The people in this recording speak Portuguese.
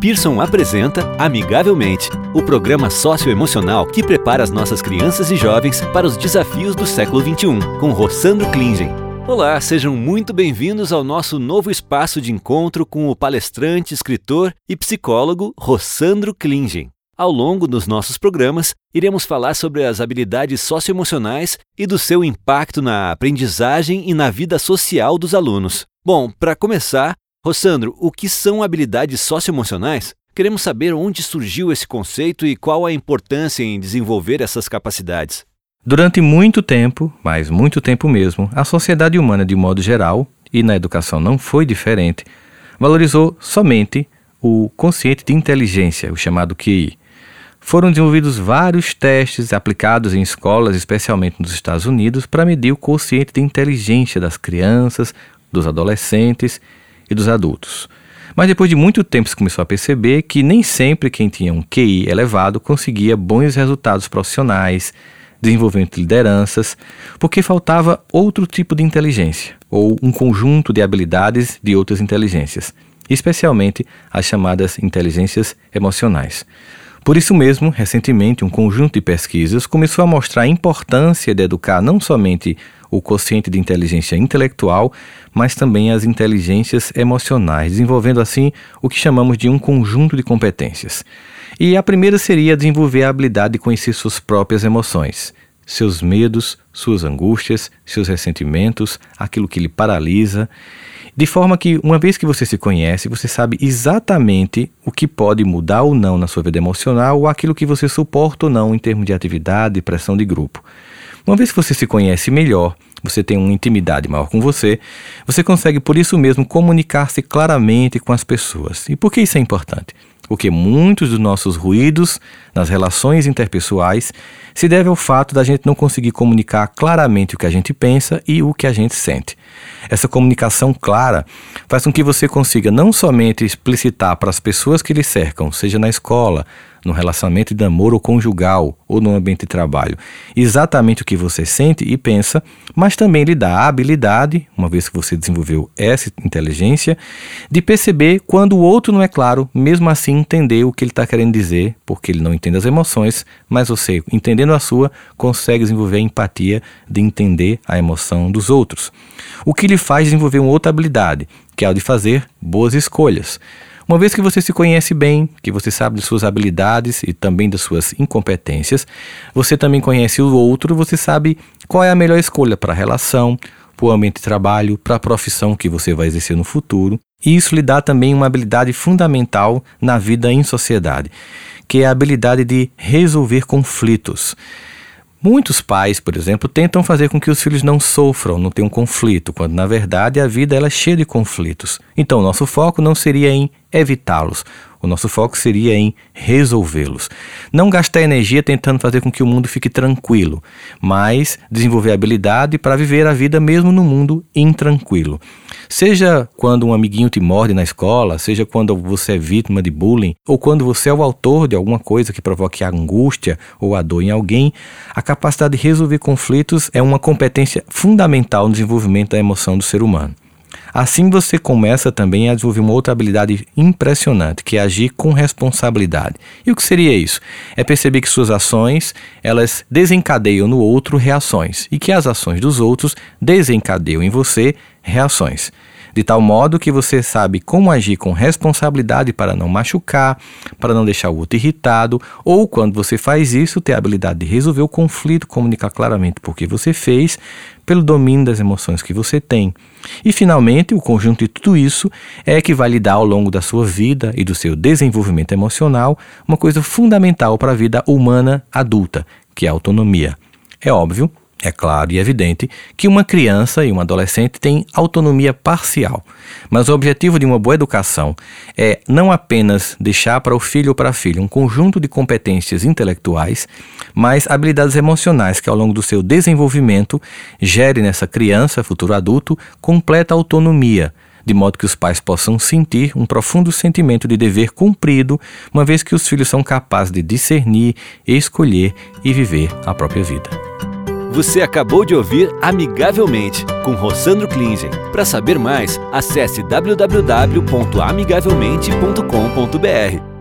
Pearson apresenta Amigavelmente, o programa socioemocional que prepara as nossas crianças e jovens para os desafios do século XXI, com Rossandro Klingen. Olá, sejam muito bem-vindos ao nosso novo espaço de encontro com o palestrante, escritor e psicólogo Rossandro Klingen. Ao longo dos nossos programas, iremos falar sobre as habilidades socioemocionais e do seu impacto na aprendizagem e na vida social dos alunos. Bom, para começar, Rossandro, o que são habilidades socioemocionais? Queremos saber onde surgiu esse conceito e qual a importância em desenvolver essas capacidades. Durante muito tempo, mas muito tempo mesmo, a sociedade humana de modo geral, e na educação não foi diferente, valorizou somente o consciente de inteligência, o chamado QI. Foram desenvolvidos vários testes aplicados em escolas, especialmente nos Estados Unidos, para medir o consciente de inteligência das crianças, dos adolescentes e dos adultos. Mas depois de muito tempo se começou a perceber que nem sempre quem tinha um QI elevado conseguia bons resultados profissionais, desenvolvimento de lideranças, porque faltava outro tipo de inteligência, ou um conjunto de habilidades de outras inteligências, especialmente as chamadas inteligências emocionais. Por isso mesmo, recentemente, um conjunto de pesquisas começou a mostrar a importância de educar não somente o quociente de inteligência intelectual, mas também as inteligências emocionais, desenvolvendo assim o que chamamos de um conjunto de competências. E a primeira seria desenvolver a habilidade de conhecer suas próprias emoções, seus medos, suas angústias, seus ressentimentos, aquilo que lhe paralisa, de forma que, uma vez que você se conhece, você sabe exatamente o que pode mudar ou não na sua vida emocional ou aquilo que você suporta ou não em termos de atividade e pressão de grupo. Uma vez que você se conhece melhor, você tem uma intimidade maior com você, você consegue por isso mesmo comunicar-se claramente com as pessoas. E por que isso é importante? Porque muitos dos nossos ruídos nas relações interpessoais se devem ao fato da gente não conseguir comunicar claramente o que a gente pensa e o que a gente sente. Essa comunicação clara faz com que você consiga não somente explicitar para as pessoas que lhe cercam, seja na escola, no relacionamento de namoro conjugal ou no ambiente de trabalho, exatamente o que você sente e pensa, mas também lhe dá a habilidade, uma vez que você desenvolveu essa inteligência, de perceber quando o outro não é claro, mesmo assim entender o que ele está querendo dizer, porque ele não entende as emoções, mas você, entendendo a sua, consegue desenvolver a empatia de entender a emoção dos outros. O que lhe faz desenvolver uma outra habilidade, que é a de fazer boas escolhas. Uma vez que você se conhece bem, que você sabe de suas habilidades e também das suas incompetências, você também conhece o outro, você sabe qual é a melhor escolha para a relação, para o ambiente de trabalho, para a profissão que você vai exercer no futuro. E isso lhe dá também uma habilidade fundamental na vida em sociedade, que é a habilidade de resolver conflitos. Muitos pais, por exemplo, tentam fazer com que os filhos não sofram, não tenham conflito, quando na verdade a vida ela é cheia de conflitos. Então, nosso foco não seria em evitá-los, o nosso foco seria em resolvê-los. Não gastar energia tentando fazer com que o mundo fique tranquilo, mas desenvolver habilidade para viver a vida mesmo no mundo intranquilo. Seja quando um amiguinho te morde na escola, seja quando você é vítima de bullying, ou quando você é o autor de alguma coisa que provoque angústia ou a dor em alguém, a capacidade de resolver conflitos é uma competência fundamental no desenvolvimento da emoção do ser humano. Assim você começa também a desenvolver uma outra habilidade impressionante, que é agir com responsabilidade. E o que seria isso? É perceber que suas ações, elas desencadeiam no outro reações e que as ações dos outros desencadeiam em você reações de tal modo que você sabe como agir com responsabilidade para não machucar, para não deixar o outro irritado, ou quando você faz isso, ter a habilidade de resolver o conflito, comunicar claramente por que você fez, pelo domínio das emoções que você tem. E finalmente, o conjunto de tudo isso é que vai lhe dar ao longo da sua vida e do seu desenvolvimento emocional uma coisa fundamental para a vida humana adulta, que é a autonomia. É óbvio é claro e evidente que uma criança e um adolescente têm autonomia parcial, mas o objetivo de uma boa educação é não apenas deixar para o filho ou para a filha um conjunto de competências intelectuais, mas habilidades emocionais que ao longo do seu desenvolvimento gere nessa criança, futuro adulto, completa autonomia, de modo que os pais possam sentir um profundo sentimento de dever cumprido, uma vez que os filhos são capazes de discernir, escolher e viver a própria vida. Você acabou de ouvir Amigavelmente, com Rossandro Klingen. Para saber mais, acesse www.amigavelmente.com.br.